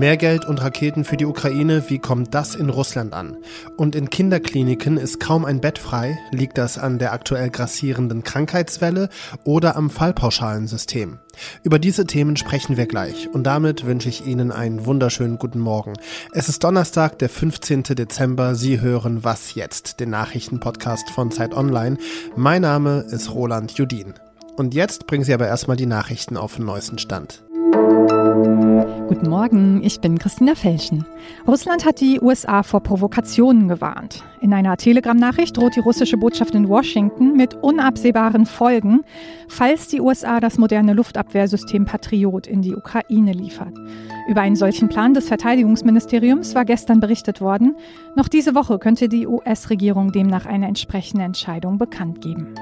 Mehr Geld und Raketen für die Ukraine, wie kommt das in Russland an? Und in Kinderkliniken ist kaum ein Bett frei. Liegt das an der aktuell grassierenden Krankheitswelle oder am Fallpauschalensystem? Über diese Themen sprechen wir gleich und damit wünsche ich Ihnen einen wunderschönen guten Morgen. Es ist Donnerstag, der 15. Dezember. Sie hören Was jetzt, den Nachrichtenpodcast von Zeit Online. Mein Name ist Roland Judin. Und jetzt bringen Sie aber erstmal die Nachrichten auf den neuesten Stand. Guten Morgen, ich bin Christina Felschen. Russland hat die USA vor Provokationen gewarnt. In einer Telegram-Nachricht droht die russische Botschaft in Washington mit unabsehbaren Folgen, falls die USA das moderne Luftabwehrsystem Patriot in die Ukraine liefert. Über einen solchen Plan des Verteidigungsministeriums war gestern berichtet worden. Noch diese Woche könnte die US-Regierung demnach eine entsprechende Entscheidung bekannt geben.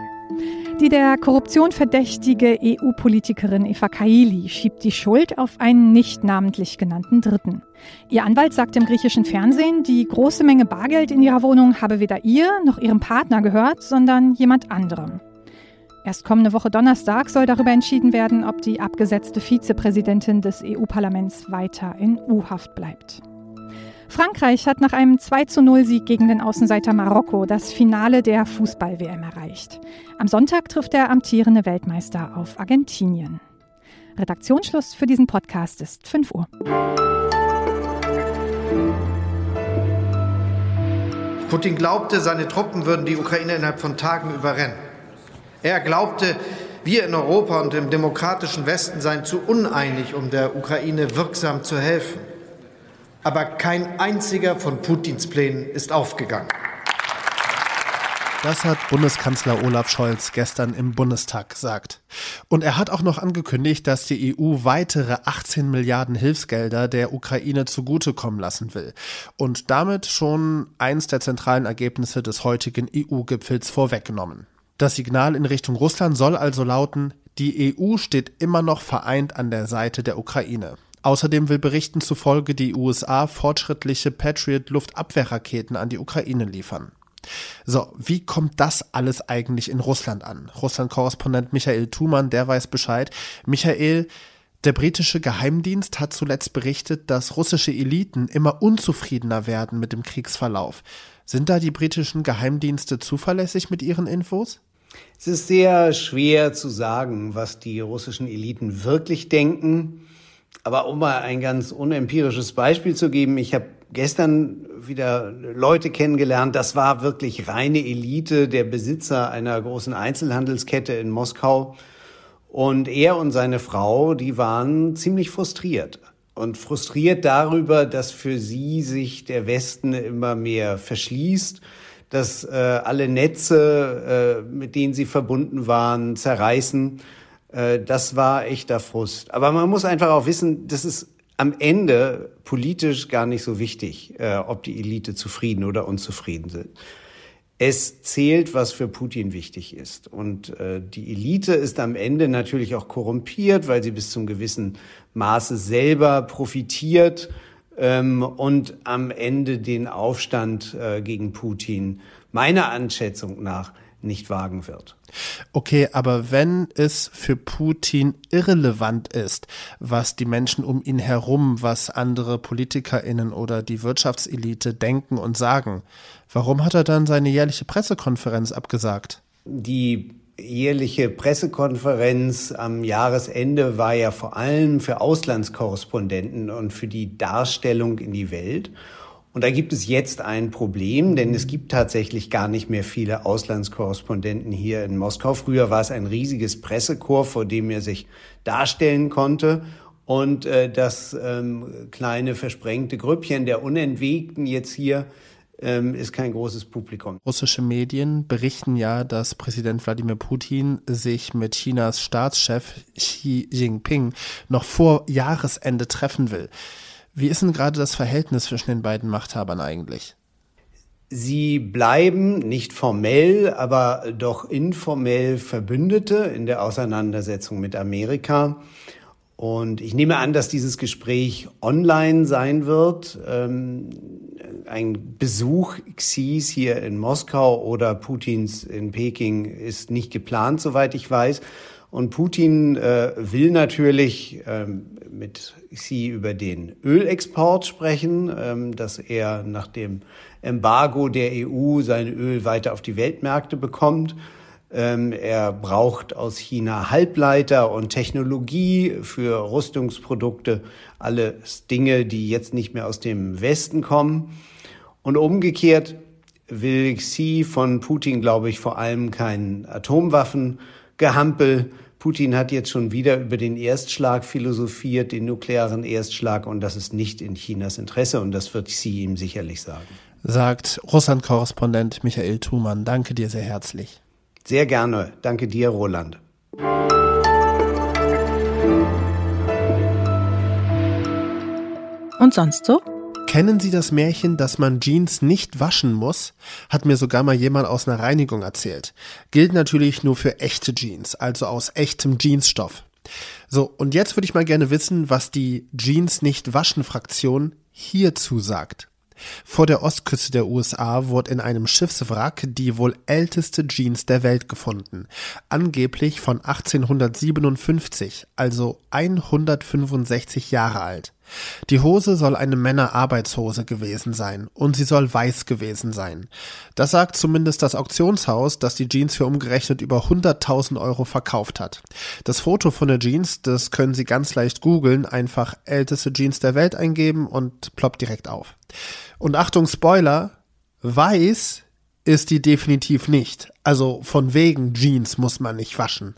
Die der Korruption verdächtige EU-Politikerin Eva Kaili schiebt die Schuld auf einen nicht namentlich genannten Dritten. Ihr Anwalt sagt im griechischen Fernsehen, die große Menge Bargeld in ihrer Wohnung habe weder ihr noch ihrem Partner gehört, sondern jemand anderem. Erst kommende Woche Donnerstag soll darüber entschieden werden, ob die abgesetzte Vizepräsidentin des EU-Parlaments weiter in U-Haft bleibt. Frankreich hat nach einem 2 zu 0 Sieg gegen den Außenseiter Marokko das Finale der Fußball-WM erreicht. Am Sonntag trifft der amtierende Weltmeister auf Argentinien. Redaktionsschluss für diesen Podcast ist 5 Uhr. Putin glaubte, seine Truppen würden die Ukraine innerhalb von Tagen überrennen. Er glaubte, wir in Europa und im demokratischen Westen seien zu uneinig, um der Ukraine wirksam zu helfen aber kein einziger von Putins Plänen ist aufgegangen. Das hat Bundeskanzler Olaf Scholz gestern im Bundestag gesagt. Und er hat auch noch angekündigt, dass die EU weitere 18 Milliarden Hilfsgelder der Ukraine zugutekommen lassen will. Und damit schon eins der zentralen Ergebnisse des heutigen EU-Gipfels vorweggenommen. Das Signal in Richtung Russland soll also lauten, die EU steht immer noch vereint an der Seite der Ukraine. Außerdem will Berichten zufolge die USA fortschrittliche Patriot-Luftabwehrraketen an die Ukraine liefern. So, wie kommt das alles eigentlich in Russland an? Russland-Korrespondent Michael Thumann, der weiß Bescheid. Michael, der britische Geheimdienst hat zuletzt berichtet, dass russische Eliten immer unzufriedener werden mit dem Kriegsverlauf. Sind da die britischen Geheimdienste zuverlässig mit ihren Infos? Es ist sehr schwer zu sagen, was die russischen Eliten wirklich denken. Aber um mal ein ganz unempirisches Beispiel zu geben, ich habe gestern wieder Leute kennengelernt, das war wirklich reine Elite, der Besitzer einer großen Einzelhandelskette in Moskau. Und er und seine Frau, die waren ziemlich frustriert. Und frustriert darüber, dass für sie sich der Westen immer mehr verschließt, dass äh, alle Netze, äh, mit denen sie verbunden waren, zerreißen äh, das war echter Frust. Aber man muss einfach auch wissen, das ist am Ende politisch gar nicht so wichtig, äh, ob die Elite zufrieden oder unzufrieden sind. Es zählt, was für Putin wichtig ist. Und äh, die Elite ist am Ende natürlich auch korrumpiert, weil sie bis zum gewissen Maße selber profitiert ähm, und am Ende den Aufstand gegen Putin meiner Anschätzung nach nicht wagen wird. Okay, aber wenn es für Putin irrelevant ist, was die Menschen um ihn herum, was andere Politikerinnen oder die Wirtschaftselite denken und sagen, warum hat er dann seine jährliche Pressekonferenz abgesagt? Die jährliche Pressekonferenz am Jahresende war ja vor allem für Auslandskorrespondenten und für die Darstellung in die Welt. Und da gibt es jetzt ein Problem, denn es gibt tatsächlich gar nicht mehr viele Auslandskorrespondenten hier in Moskau. Früher war es ein riesiges Pressekorps, vor dem er sich darstellen konnte. Und äh, das ähm, kleine versprengte Grüppchen der Unentwegten jetzt hier ähm, ist kein großes Publikum. Russische Medien berichten ja, dass Präsident Wladimir Putin sich mit Chinas Staatschef Xi Jinping noch vor Jahresende treffen will. Wie ist denn gerade das Verhältnis zwischen den beiden Machthabern eigentlich? Sie bleiben nicht formell, aber doch informell Verbündete in der Auseinandersetzung mit Amerika. Und ich nehme an, dass dieses Gespräch online sein wird. Ähm, ein Besuch Xis hier in Moskau oder Putins in Peking ist nicht geplant, soweit ich weiß. Und Putin äh, will natürlich ähm, mit Xi über den Ölexport sprechen, ähm, dass er nach dem Embargo der EU sein Öl weiter auf die Weltmärkte bekommt. Ähm, er braucht aus China Halbleiter und Technologie für Rüstungsprodukte, alles Dinge, die jetzt nicht mehr aus dem Westen kommen. Und umgekehrt will Xi von Putin, glaube ich, vor allem kein Atomwaffengehampel. Putin hat jetzt schon wieder über den Erstschlag philosophiert, den nuklearen Erstschlag, und das ist nicht in Chinas Interesse, und das wird Xi ihm sicherlich sagen. Sagt Russland-Korrespondent Michael Thumann. Danke dir sehr herzlich. Sehr gerne. Danke dir, Roland. Und sonst so? Kennen Sie das Märchen, dass man Jeans nicht waschen muss? Hat mir sogar mal jemand aus einer Reinigung erzählt. Gilt natürlich nur für echte Jeans, also aus echtem Jeansstoff. So, und jetzt würde ich mal gerne wissen, was die Jeans nicht waschen Fraktion hierzu sagt. Vor der Ostküste der USA wurde in einem Schiffswrack die wohl älteste Jeans der Welt gefunden. Angeblich von 1857, also 165 Jahre alt. Die Hose soll eine Männerarbeitshose gewesen sein und sie soll weiß gewesen sein. Das sagt zumindest das Auktionshaus, das die Jeans für umgerechnet über 100.000 Euro verkauft hat. Das Foto von der Jeans, das können Sie ganz leicht googeln, einfach älteste Jeans der Welt eingeben und ploppt direkt auf. Und Achtung, Spoiler, weiß ist die definitiv nicht. Also von wegen Jeans muss man nicht waschen.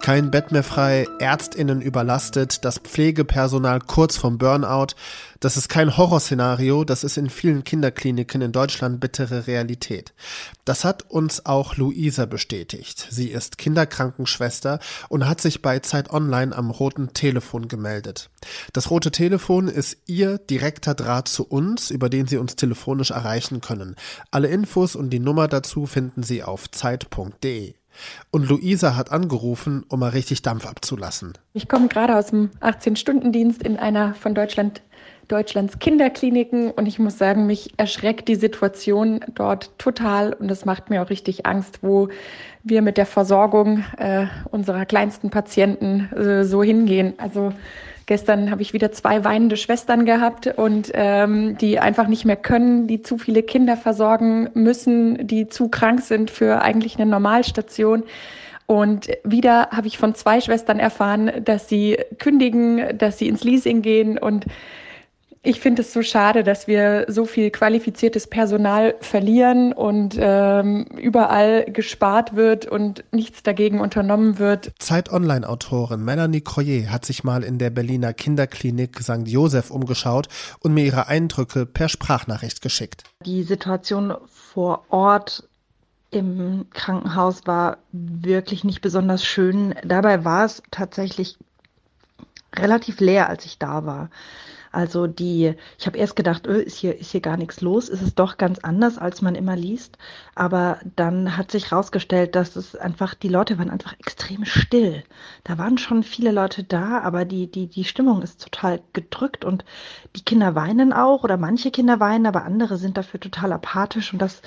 Kein Bett mehr frei, Ärztinnen überlastet, das Pflegepersonal kurz vom Burnout. Das ist kein Horrorszenario, das ist in vielen Kinderkliniken in Deutschland bittere Realität. Das hat uns auch Luisa bestätigt. Sie ist Kinderkrankenschwester und hat sich bei Zeit Online am roten Telefon gemeldet. Das rote Telefon ist ihr direkter Draht zu uns, über den Sie uns telefonisch erreichen können. Alle Infos und die Nummer dazu finden Sie auf zeit.de. Und Luisa hat angerufen, um mal richtig Dampf abzulassen. Ich komme gerade aus dem 18-Stunden-Dienst in einer von Deutschland, Deutschlands Kinderkliniken und ich muss sagen, mich erschreckt die Situation dort total und es macht mir auch richtig Angst, wo wir mit der Versorgung äh, unserer kleinsten Patienten äh, so hingehen. Also Gestern habe ich wieder zwei weinende Schwestern gehabt und ähm, die einfach nicht mehr können, die zu viele Kinder versorgen müssen, die zu krank sind für eigentlich eine Normalstation. Und wieder habe ich von zwei Schwestern erfahren, dass sie kündigen, dass sie ins Leasing gehen und ich finde es so schade, dass wir so viel qualifiziertes Personal verlieren und ähm, überall gespart wird und nichts dagegen unternommen wird. Zeit Online-Autorin Melanie Croyer hat sich mal in der Berliner Kinderklinik St. Josef umgeschaut und mir ihre Eindrücke per Sprachnachricht geschickt. Die Situation vor Ort im Krankenhaus war wirklich nicht besonders schön. Dabei war es tatsächlich relativ leer, als ich da war. Also die, ich habe erst gedacht, öh, ist hier ist hier gar nichts los, ist es doch ganz anders, als man immer liest. Aber dann hat sich herausgestellt, dass es einfach die Leute waren einfach extrem still. Da waren schon viele Leute da, aber die die die Stimmung ist total gedrückt und die Kinder weinen auch oder manche Kinder weinen, aber andere sind dafür total apathisch und das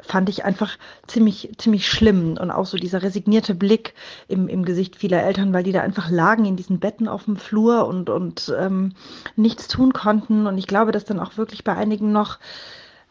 fand ich einfach ziemlich ziemlich schlimm und auch so dieser resignierte Blick im im Gesicht vieler Eltern, weil die da einfach lagen in diesen Betten auf dem Flur und und ähm, nichts tun konnten. Und ich glaube, dass dann auch wirklich bei einigen noch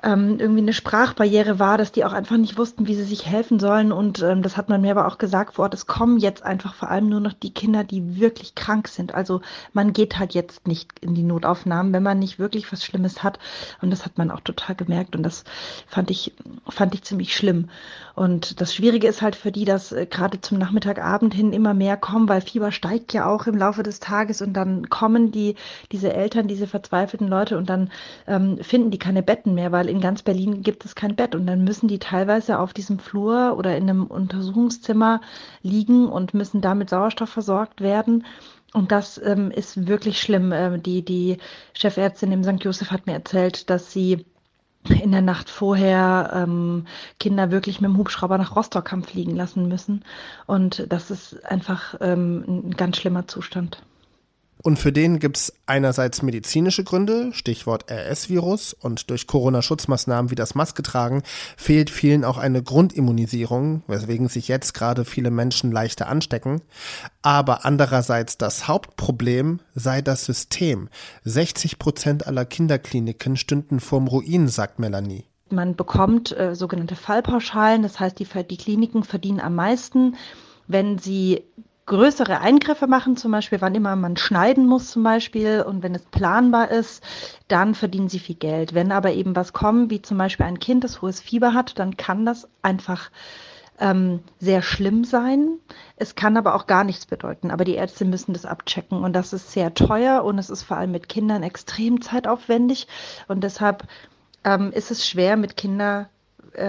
ähm, irgendwie eine Sprachbarriere war, dass die auch einfach nicht wussten, wie sie sich helfen sollen. Und ähm, das hat man mir aber auch gesagt vor Ort, es kommen jetzt einfach vor allem nur noch die Kinder, die wirklich krank sind. Also man geht halt jetzt nicht in die Notaufnahmen, wenn man nicht wirklich was Schlimmes hat. Und das hat man auch total gemerkt. Und das fand ich, fand ich ziemlich schlimm. Und das Schwierige ist halt für die, dass äh, gerade zum Nachmittagabend hin immer mehr kommen, weil Fieber steigt ja auch im Laufe des Tages und dann kommen die, diese Eltern, diese verzweifelten Leute und dann ähm, finden die keine Betten mehr, weil in ganz Berlin gibt es kein Bett und dann müssen die teilweise auf diesem Flur oder in einem Untersuchungszimmer liegen und müssen da mit Sauerstoff versorgt werden. Und das ähm, ist wirklich schlimm. Ähm, die, die Chefärztin im St. Josef hat mir erzählt, dass sie in der Nacht vorher ähm, Kinder wirklich mit dem Hubschrauber nach Rostock haben fliegen lassen müssen. Und das ist einfach ähm, ein ganz schlimmer Zustand. Und für den gibt's einerseits medizinische Gründe, Stichwort RS-Virus, und durch Corona-Schutzmaßnahmen wie das Maske tragen fehlt vielen auch eine Grundimmunisierung, weswegen sich jetzt gerade viele Menschen leichter anstecken. Aber andererseits das Hauptproblem sei das System. 60 Prozent aller Kinderkliniken stünden vorm Ruin, sagt Melanie. Man bekommt äh, sogenannte Fallpauschalen, das heißt, die, die Kliniken verdienen am meisten, wenn sie größere Eingriffe machen, zum Beispiel, wann immer man schneiden muss zum Beispiel und wenn es planbar ist, dann verdienen sie viel Geld. Wenn aber eben was kommt, wie zum Beispiel ein Kind, das hohes Fieber hat, dann kann das einfach ähm, sehr schlimm sein. Es kann aber auch gar nichts bedeuten. Aber die Ärzte müssen das abchecken und das ist sehr teuer und es ist vor allem mit Kindern extrem zeitaufwendig und deshalb ähm, ist es schwer, mit Kindern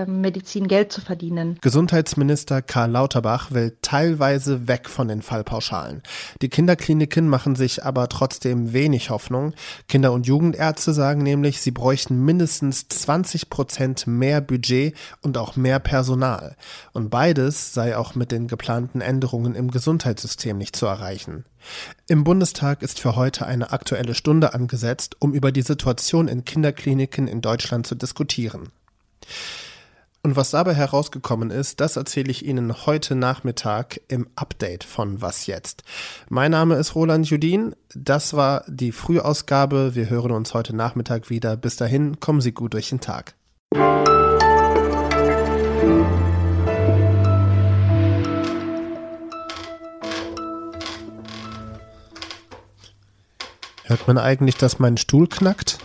Medizin Geld zu verdienen. Gesundheitsminister Karl Lauterbach will teilweise weg von den Fallpauschalen. Die Kinderkliniken machen sich aber trotzdem wenig Hoffnung. Kinder- und Jugendärzte sagen nämlich, sie bräuchten mindestens 20 Prozent mehr Budget und auch mehr Personal. Und beides sei auch mit den geplanten Änderungen im Gesundheitssystem nicht zu erreichen. Im Bundestag ist für heute eine aktuelle Stunde angesetzt, um über die Situation in Kinderkliniken in Deutschland zu diskutieren. Und was dabei herausgekommen ist, das erzähle ich Ihnen heute Nachmittag im Update von Was jetzt. Mein Name ist Roland Judin. Das war die Frühausgabe. Wir hören uns heute Nachmittag wieder. Bis dahin, kommen Sie gut durch den Tag. Hört man eigentlich, dass mein Stuhl knackt?